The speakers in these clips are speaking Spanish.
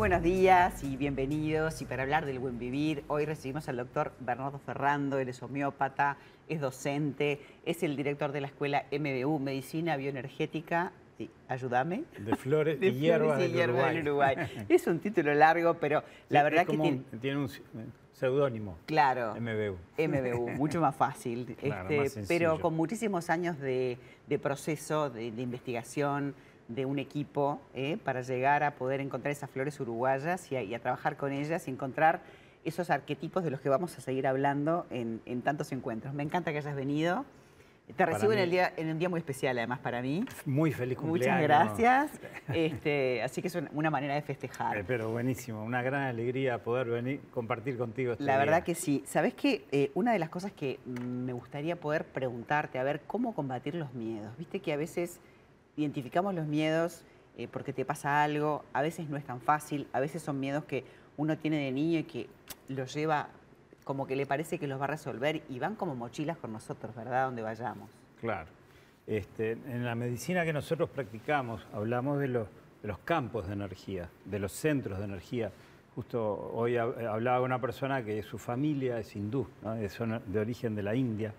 buenos días y bienvenidos. Y para hablar del buen vivir, hoy recibimos al doctor Bernardo Ferrando, él es homeópata, es docente, es el director de la escuela MBU, Medicina Bioenergética. Sí, ayúdame. De flores De y hierbas Flores y del Uruguay. del Uruguay. Es un título largo, pero la Sí, verdad es que tiene... un- tiene un seudónimo. Claro. MBU. MBU, mucho más fácil. Claro, Este, más pero con muchísimos años de, de proceso, de, de investigación, de un equipo, ¿eh? para llegar a poder encontrar esas flores uruguayas y a, y a trabajar con ellas y encontrar esos arquetipos de los que vamos a seguir hablando en, en tantos encuentros. Me encanta que hayas venido. Te Para recibo en, el día, en un día muy especial, además, para mí. Muy feliz Muchas cumpleaños. gracias. Este, así que es una, manera de festejar. Eh, pero buenísimo, una gran alegría poder venir, compartir contigo este La verdad que sí. Sabes que una de las cosas que mm, me gustaría poder preguntarte, a ver, cómo combatir los miedos. Viste que a veces identificamos los miedos eh, porque te pasa algo, a veces no es tan fácil, a veces son miedos que uno tiene de niño y que los lleva como que le parece que los va a resolver y van como mochilas con nosotros, ¿verdad? Donde vayamos. Claro. Este, en la medicina que nosotros practicamos hablamos de los, campos de energía, de los centros de energía. Justo hoy hab- hablaba una persona que su familia es hindú. Es de origen de la India,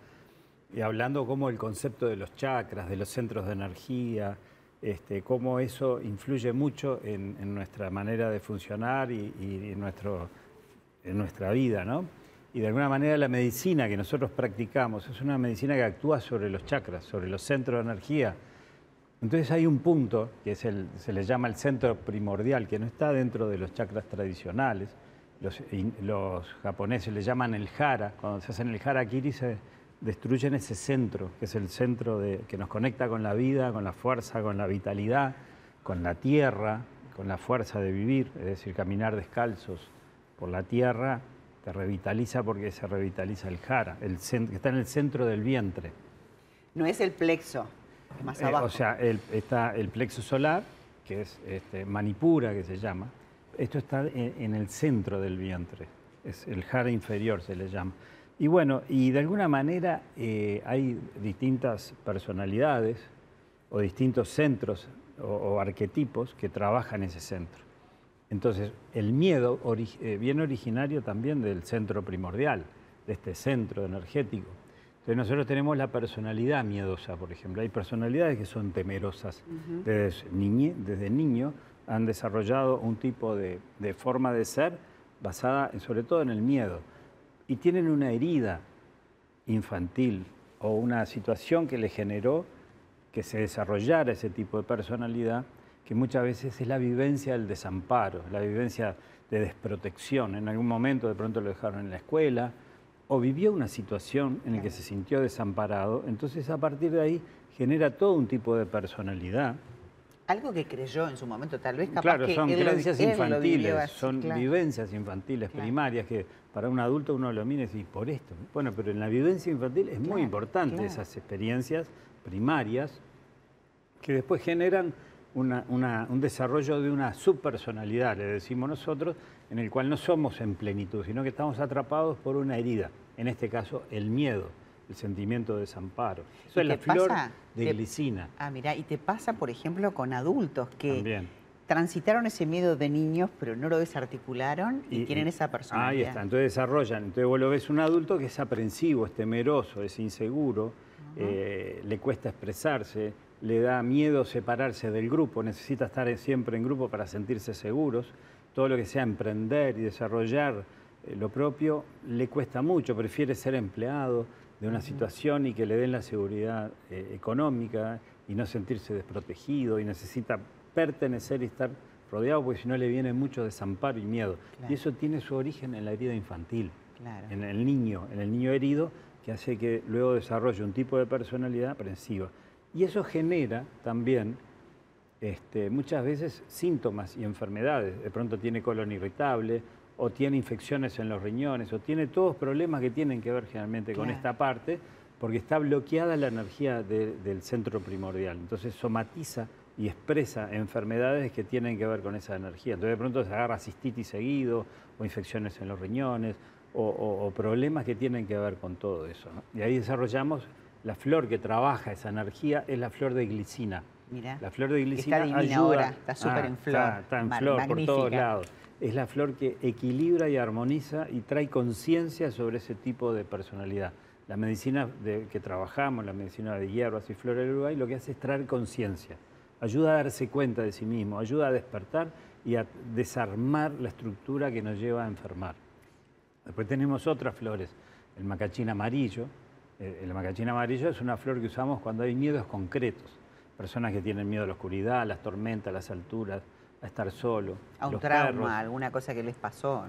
y hablando cómo el concepto de los chakras, de los centros de energía, este, cómo eso influye mucho en, en nuestra manera de funcionar y, y en, nuestro, en nuestra vida, ¿no? Y de alguna manera la medicina que nosotros practicamos es una medicina que actúa sobre los chakras, sobre los centros de energía. Entonces hay un punto que es el, se le llama el centro primordial, que no está dentro de los chakras tradicionales. Los, los japoneses le llaman el hara. Cuando se hacen el harakiri se destruyen ese centro, que es el centro de- que nos conecta con la vida, con la fuerza, con la vitalidad, con la tierra, con la fuerza de vivir, es decir, caminar descalzos por la tierra te revitaliza porque se revitaliza el jara, el que está en el centro del vientre. No es el plexo, es más Eh, abajo. o sea, el- está el plexo solar, que es este, manipura, que se llama. Esto está en, en el centro del vientre. Es el jara inferior, se le llama. Y bueno, y de alguna manera eh, hay distintas personalidades o distintos centros o, o arquetipos que trabajan ese centro. Entonces, el miedo ori- eh, viene originario también del centro primordial, de este centro energético. Entonces, nosotros tenemos la personalidad miedosa, por ejemplo. Hay personalidades que son temerosas. desde, niñe- desde niño han desarrollado un tipo de, de forma de ser basada en- sobre todo en el miedo. Y tienen una herida infantil o una situación que le generó que se desarrollara ese tipo de personalidad, que muchas veces es la vivencia del desamparo, la vivencia de desprotección. En algún momento de pronto lo dejaron en la escuela o vivió una situación en la que se sintió desamparado. Entonces a partir de ahí genera todo un tipo de personalidad. Algo que creyó en su momento, tal vez capaz Claro, que son él creencias él lo vivió infantiles, así, son claro. vivencias infantiles Claro. primarias que para un adulto uno lo mira y dice, por esto. Bueno, pero en la vivencia infantil es muy importante esas experiencias primarias que después generan una- una- un desarrollo de una subpersonalidad, le decimos nosotros, en el cual no somos en plenitud, sino que estamos atrapados por una herida, en este caso el miedo, el sentimiento de desamparo. Eso ¿Y es la flor pasa? de Te- glicina Ah, mira, y te pasa, por ejemplo, con adultos que también. transitaron ese miedo de niños, pero no lo desarticularon y, tienen esa personalidad. Ahí está, entonces desarrollan. Entonces vos lo ves un adulto que es aprensivo, es temeroso, es inseguro, eh, le cuesta expresarse, le da miedo separarse del grupo, necesita estar siempre en grupo para sentirse seguros. Todo lo que sea emprender y desarrollar eh, lo propio le cuesta mucho, prefiere ser empleado de una situación y que le den la seguridad eh, económica y no sentirse desprotegido y necesita pertenecer y estar rodeado porque si no le viene mucho desamparo y miedo. Claro. Y eso tiene su origen en la herida infantil, Claro. en el niño, en el niño herido, que hace que luego desarrolle un tipo de personalidad aprensiva. Y eso genera también este, muchas veces síntomas y enfermedades. De pronto tiene colon irritable, o tiene infecciones en los riñones, o tiene todos problemas que tienen que ver generalmente con esta parte, porque está bloqueada la energía de- del centro primordial. Entonces somatiza y expresa enfermedades que tienen que ver con esa energía. Entonces de pronto se agarra cistitis seguido, o infecciones en los riñones, o, o- o problemas que tienen que ver con todo eso. ¿no? Y ahí desarrollamos la flor que trabaja esa energía, es la flor de glicina. La flor de glicina Está divina ayuda. ahora, está súper Ah, en flor. Está, está en Mar- flor por todos lados. Es la flor que equilibra y armoniza y trae conciencia sobre ese tipo de personalidad. La medicina de, que trabajamos, la medicina de hierbas y flores del Uruguay, lo que hace es traer conciencia. Ayuda a darse cuenta de sí mismo, ayuda a despertar y a desarmar la estructura que nos lleva a enfermar. Después tenemos otras flores, el macachín amarillo. Eh, El macachín amarillo es una flor que usamos cuando hay miedos concretos. Personas que tienen miedo a la oscuridad, a las tormentas, a las alturas, a estar solo. A un trauma, perros. alguna cosa que les pasó.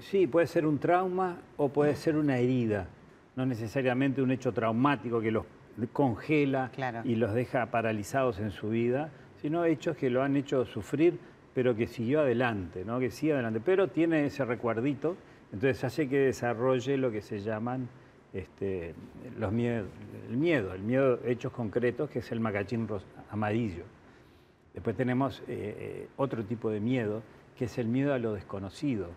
Sí, puede ser un trauma o puede ser una herida. No necesariamente un hecho traumático que los congela Claro. y los deja paralizados en su vida, sino hechos que lo han hecho sufrir, pero que siguió adelante, ¿no? que sigue adelante. Pero tiene ese recuerdito, entonces hace que desarrolle lo que se llaman este, los el miedo, el miedo hechos concretos, que es el macachín amarillo. Después tenemos eh, eh, otro tipo de miedo, que es el miedo a lo desconocido,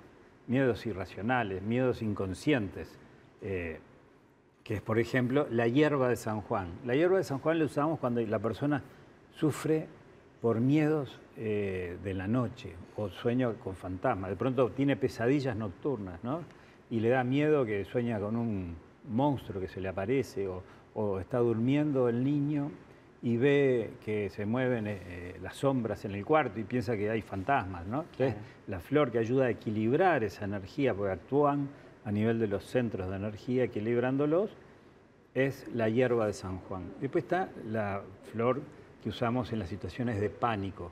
miedos irracionales, miedos inconscientes, eh, que es, por ejemplo, la hierba de San Juan. La hierba de San Juan la usamos cuando la persona sufre por miedos de la noche o sueño con fantasmas. De pronto tiene pesadillas nocturnas, ¿no? Y le da miedo que sueña con un monstruo que se le aparece o, o está durmiendo el niño y ve que se mueven eh, eh, las sombras en el cuarto y piensa que hay fantasmas, ¿no? Entonces, Claro. la flor que ayuda a equilibrar esa energía, porque actúan a nivel de los centros de energía, equilibrándolos, es la hierba de San Juan. Después está la flor que usamos en las situaciones de pánico,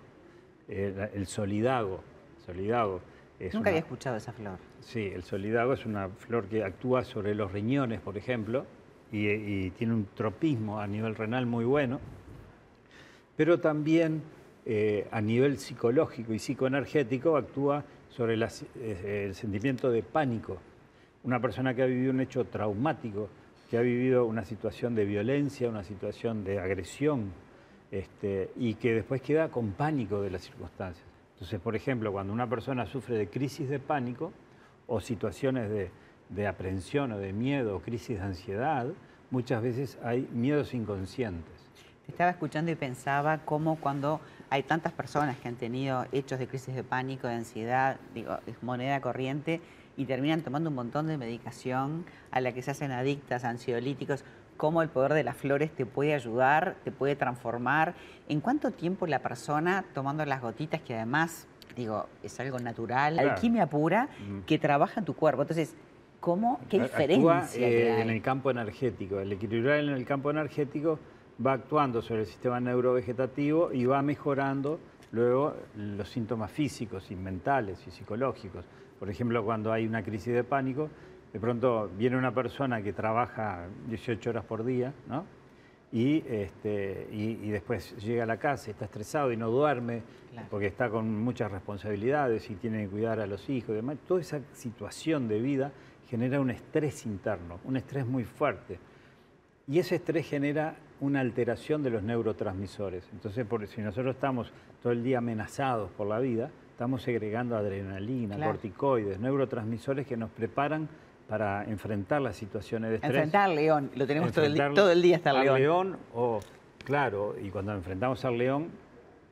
eh, la- el solidago. solidago es Nunca una- había escuchado esa flor. Sí, el solidago es una flor que actúa sobre los riñones, por ejemplo, y, y tiene un tropismo a nivel renal muy bueno, pero también eh, a nivel psicológico y psicoenergético actúa sobre las- eh, el sentimiento de pánico. Una persona que ha vivido un hecho traumático, que ha vivido una situación de violencia, una situación de agresión, este, y que después queda con pánico de las circunstancias. Entonces, por ejemplo, cuando una persona sufre de crisis de pánico o situaciones de, de aprehensión o de miedo o crisis de ansiedad, muchas veces hay miedos inconscientes. Te estaba escuchando y pensaba cómo cuando hay tantas personas que han tenido hechos de crisis de pánico, de ansiedad, digo, es moneda corriente, y terminan tomando un montón de medicación a la que se hacen adictas, ansiolíticos, cómo el poder de las flores te puede ayudar, te puede transformar. ¿En cuánto tiempo la persona tomando las gotitas, que además, digo, es algo natural, Claro. alquimia pura, Mm. que trabaja en tu cuerpo? Entonces, ¿cómo, qué diferencia eh, que hay? en el campo energético. El equilibrar en el campo energético va actuando sobre el sistema neurovegetativo y va mejorando luego los síntomas físicos y mentales y psicológicos. Por ejemplo, cuando hay una crisis de pánico, de pronto viene una persona que trabaja 18 horas por día, ¿no? Y, este, y, y después llega a la casa, está estresado y no duerme, Claro. porque está con muchas responsabilidades y tiene que cuidar a los hijos y demás. Toda esa situación de vida genera un estrés interno, un estrés muy fuerte. Y ese estrés genera una alteración de los neurotransmisores. Entonces, por, si nosotros estamos todo el día amenazados por la vida, estamos segregando adrenalina, Claro. corticoides, neurotransmisores que nos preparan para enfrentar las situaciones de estrés. Enfrentar al león, lo tenemos todo el, todo día hasta el al león. o, claro, y cuando enfrentamos al león,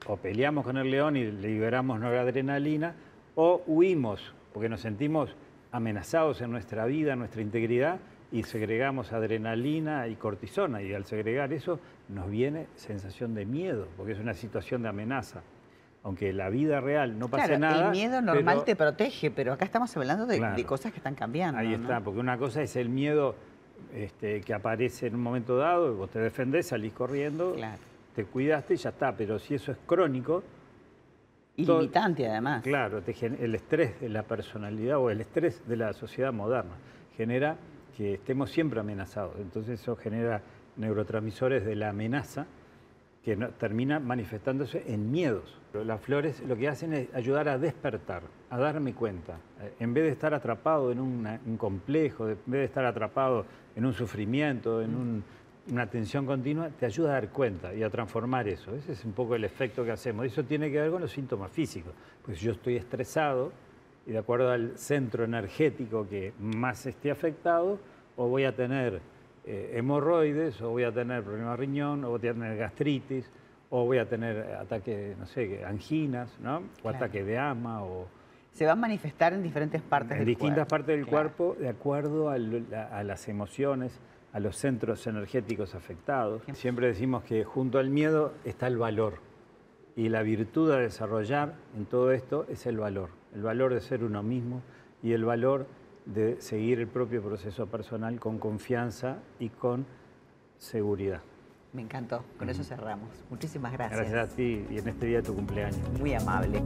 o peleamos con el león y liberamos noradrenalina, o huimos, porque nos sentimos amenazados en nuestra vida, en nuestra integridad, y segregamos adrenalina y cortisona, y al segregar eso nos viene sensación de miedo, porque es una situación de amenaza. Aunque la vida real no pase Claro, nada. el miedo normal pero- te protege, pero acá estamos hablando de, Claro. de cosas que están cambiando. Ahí ¿no? está, porque una cosa es el miedo este, que aparece en un momento dado, vos te defendés, salís corriendo, Claro. te cuidaste y ya está. Pero si eso es crónico, Y todo- limitante además. claro, te gen- el estrés de la personalidad o el estrés de la sociedad moderna genera que estemos siempre amenazados. Entonces eso genera neurotransmisores de la amenaza que no- termina manifestándose en miedos. Pero Las flores lo que hacen es ayudar a despertar, a darme cuenta. Eh, En vez de estar atrapado en una- un complejo, en vez de estar atrapado en un sufrimiento, en un- una tensión continua, te ayuda a dar cuenta y a transformar eso. Ese es un poco el efecto que hacemos. Eso tiene que ver con los síntomas físicos. Pues yo estoy estresado y de acuerdo al centro energético que más esté afectado, o voy a tener eh, hemorroides, o voy a tener problema de riñón, o voy a tener gastritis, o voy a tener ataque, no sé, anginas, ¿no? O ataque de asma, o... Se va a manifestar en diferentes partes en del distintas cuerpo. partes del cuerpo de acuerdo a, lo- a- a las emociones, a los centros energéticos afectados. Siempre decimos que junto al miedo está el valor. Y la virtud a desarrollar en todo esto es el valor. El valor de ser uno mismo y el valor de seguir el propio proceso personal con confianza y con seguridad. Me encantó, con eso cerramos. Muchísimas gracias. Gracias a ti y en este día de tu cumpleaños. Muy amable.